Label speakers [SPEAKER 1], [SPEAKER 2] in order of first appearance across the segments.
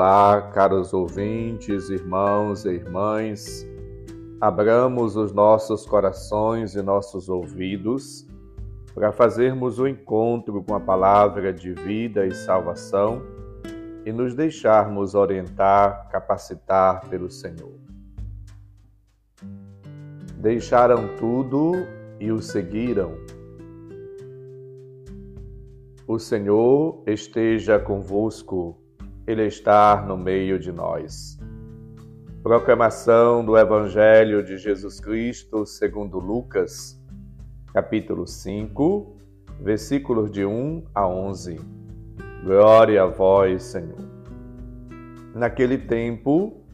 [SPEAKER 1] Olá, caros ouvintes, irmãos e irmãs. Abramos os nossos corações e nossos ouvidos para fazermos o encontro com a palavra de vida e salvação e nos deixarmos orientar, capacitar pelo Senhor. Deixaram tudo e o seguiram. O Senhor esteja convosco, Ele está no meio de nós. Proclamação do Evangelho de Jesus Cristo segundo Lucas, capítulo 5, versículos de 1 a 11. Glória a vós, Senhor. Naquele tempo,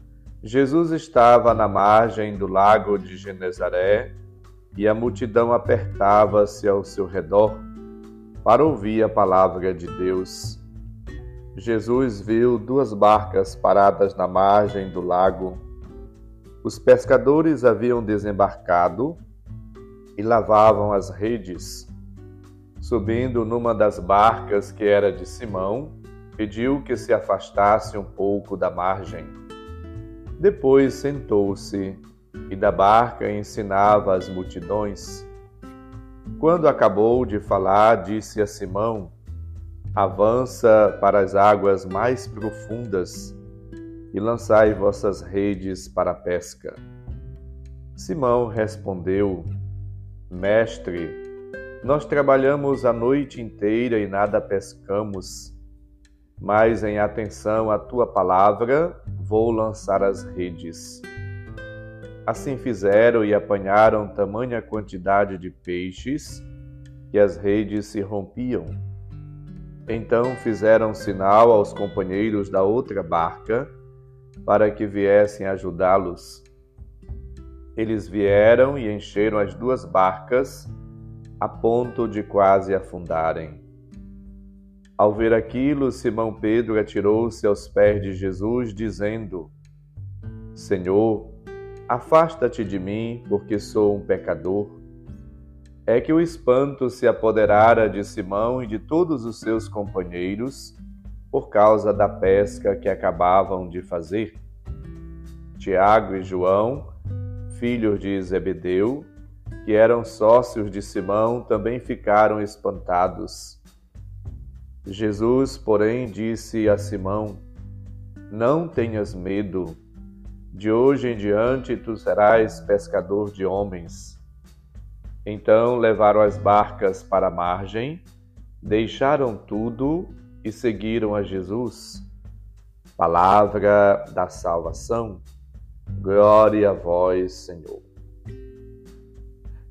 [SPEAKER 1] Jesus estava na margem do lago de Genezaré e a multidão apertava-se ao seu redor para ouvir a palavra de Deus. Jesus viu duas barcas paradas na margem do lago. Os pescadores haviam desembarcado e lavavam as redes. Subindo numa das barcas que era de Simão, pediu que se afastasse um pouco da margem. Depois sentou-se e da barca ensinava as multidões. Quando acabou de falar, disse a Simão: Avança para as águas mais profundas e lançai vossas redes para a pesca. Simão respondeu: Mestre, nós trabalhamos a noite inteira e nada pescamos, mas em atenção à tua palavra, vou lançar as redes. Assim fizeram e apanharam tamanha quantidade de peixes que as redes se rompiam. Então fizeram sinal aos companheiros da outra barca para que viessem ajudá-los. Eles vieram e encheram as duas barcas a ponto de quase afundarem. Ao ver aquilo, Simão Pedro atirou-se aos pés de Jesus, dizendo: Senhor, Afasta-te de mim, porque sou um pecador. É que o espanto se apoderara de Simão e de todos os seus companheiros por causa da pesca que acabavam de fazer. Tiago e João, filhos de Zebedeu, que eram sócios de Simão, também ficaram espantados. Jesus, porém, disse a Simão: Não tenhas medo de hoje em diante tu serás pescador de homens. Então levaram as barcas para a margem, deixaram tudo e seguiram a Jesus. Palavra da salvação. Glória a vós, Senhor.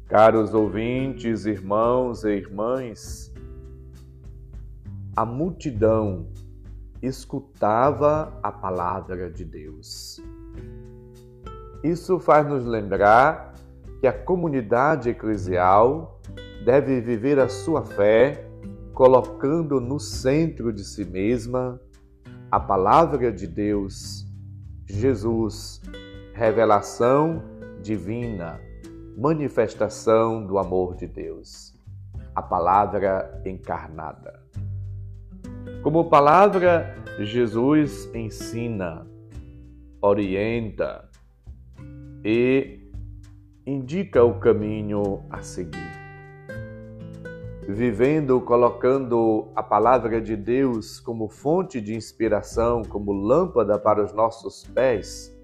[SPEAKER 1] Caros ouvintes, irmãos e irmãs, a multidão escutava a palavra de Deus. Isso faz nos lembrar que a comunidade eclesial deve viver a sua fé colocando no centro de si mesma a palavra de Deus, Jesus, revelação divina, manifestação do amor de Deus, a palavra encarnada. Como palavra, Jesus ensina, orienta, e indica o caminho a seguir. Vivendo, colocando a palavra de Deus como fonte de inspiração, como lâmpada para os nossos pés,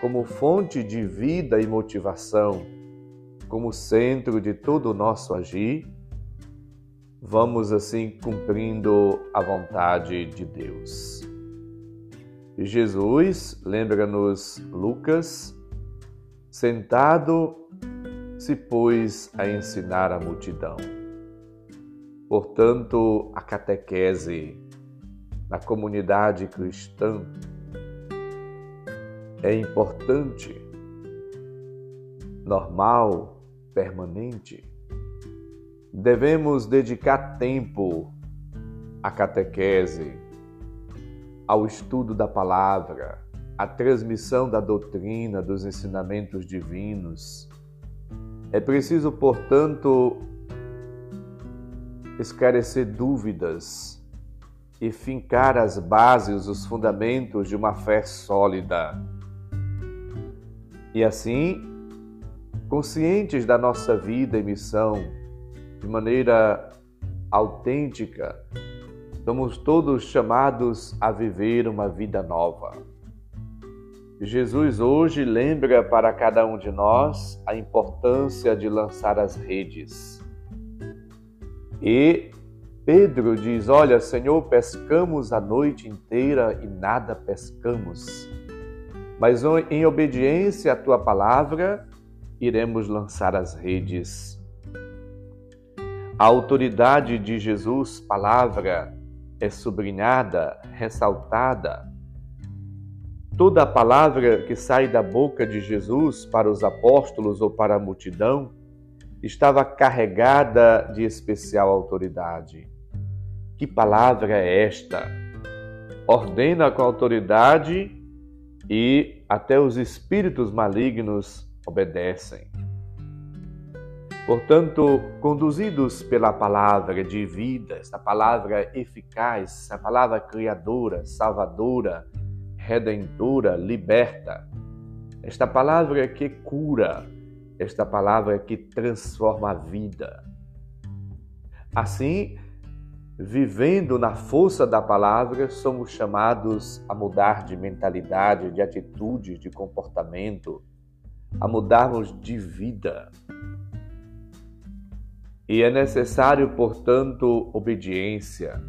[SPEAKER 1] como fonte de vida e motivação, como centro de todo o nosso agir, vamos assim cumprindo a vontade de Deus. Jesus, lembra-nos Lucas Sentado, se pôs a ensinar a multidão. Portanto, a catequese na comunidade cristã é importante, normal, permanente. Devemos dedicar tempo à catequese, ao estudo da palavra, a transmissão da doutrina, dos ensinamentos divinos. É preciso, portanto, esclarecer dúvidas e fincar as bases, os fundamentos de uma fé sólida. E assim, conscientes da nossa vida e missão, de maneira autêntica, somos todos chamados a viver uma vida nova. Jesus hoje lembra para cada um de nós a importância de lançar as redes. E Pedro diz: Olha, Senhor, pescamos a noite inteira e nada pescamos. Mas em obediência à tua palavra, iremos lançar as redes. A autoridade de Jesus, palavra, é sublinhada, ressaltada. Toda a palavra que sai da boca de Jesus para os apóstolos ou para a multidão estava carregada de especial autoridade. Que palavra é esta? Ordena com autoridade e até os espíritos malignos obedecem. Portanto, conduzidos pela palavra de vida, esta palavra eficaz, essa palavra criadora, salvadora, redentora, liberta, esta palavra que cura, esta palavra que transforma a vida. Assim, vivendo na força da palavra, somos chamados a mudar de mentalidade, de atitude, de comportamento, a mudarmos de vida. E é necessário, portanto, obediência,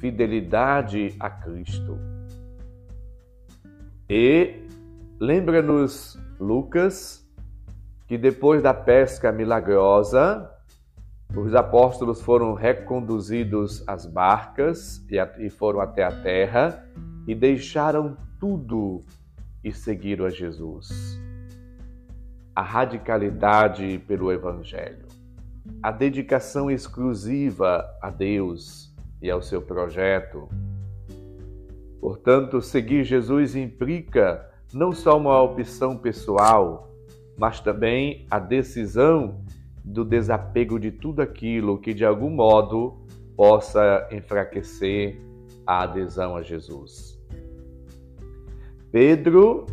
[SPEAKER 1] fidelidade a Cristo. E lembra-nos Lucas que depois da pesca milagrosa, os apóstolos foram reconduzidos às barcas e foram até a terra e deixaram tudo e seguiram a Jesus. A radicalidade pelo Evangelho a dedicação exclusiva a Deus e ao seu projeto. Portanto, seguir Jesus implica não só uma opção pessoal, mas também a decisão do desapego de tudo aquilo que de algum modo possa enfraquecer a adesão a Jesus. Pedro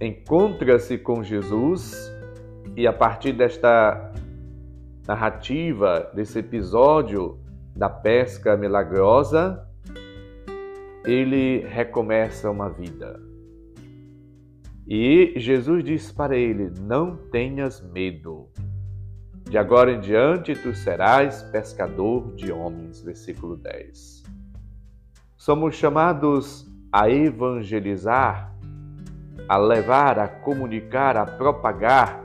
[SPEAKER 1] encontra-se com Jesus e a partir desta narrativa desse episódio da pesca milagrosa, ele recomeça uma vida. E Jesus diz para ele: Não tenhas medo. De agora em diante tu serás pescador de homens. Versículo 10. Somos chamados a evangelizar, a levar, a comunicar, a propagar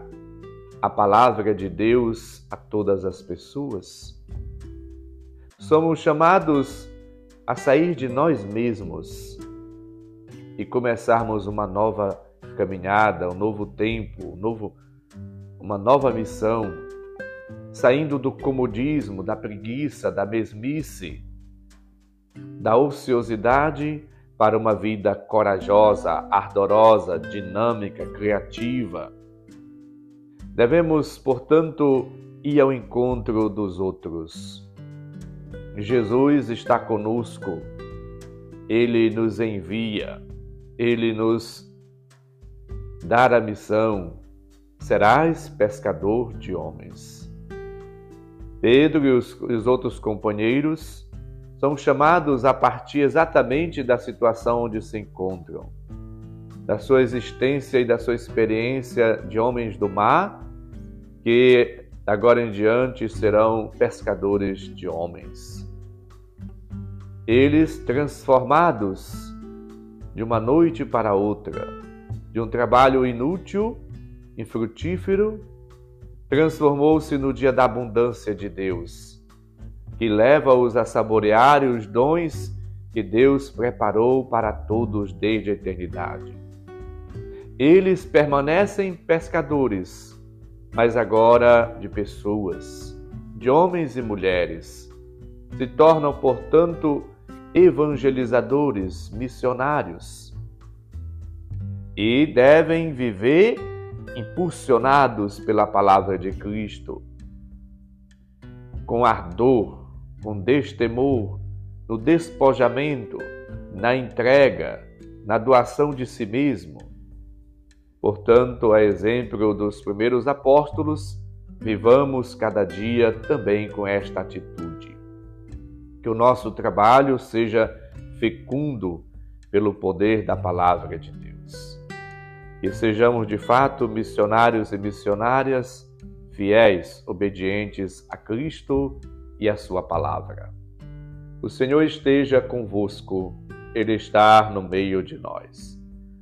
[SPEAKER 1] a palavra de Deus a todas as pessoas. Somos chamados a sair de nós mesmos e começarmos uma nova caminhada, um novo tempo, um novo, uma nova missão, saindo do comodismo, da preguiça, da mesmice, da ociosidade para uma vida corajosa, ardorosa, dinâmica, criativa Devemos, portanto, ir ao encontro dos outros. Jesus está conosco, ele nos envia, ele nos dá a missão: serás pescador de homens. Pedro e os, os outros companheiros são chamados a partir exatamente da situação onde se encontram. Da sua existência e da sua experiência de homens do mar, que agora em diante serão pescadores de homens. Eles transformados de uma noite para outra, de um trabalho inútil, infrutífero, transformou-se no dia da abundância de Deus, que leva-os a saborear os dons que Deus preparou para todos desde a eternidade. Eles permanecem pescadores, mas agora de pessoas, de homens e mulheres. Se tornam, portanto, evangelizadores, missionários. E devem viver impulsionados pela palavra de Cristo, com ardor, com destemor, no despojamento, na entrega, na doação de si mesmo. Portanto, a exemplo dos primeiros apóstolos, vivamos cada dia também com esta atitude. Que o nosso trabalho seja fecundo pelo poder da palavra de Deus. Que sejamos de fato missionários e missionárias, fiéis, obedientes a Cristo e a Sua palavra. O Senhor esteja convosco, Ele está no meio de nós.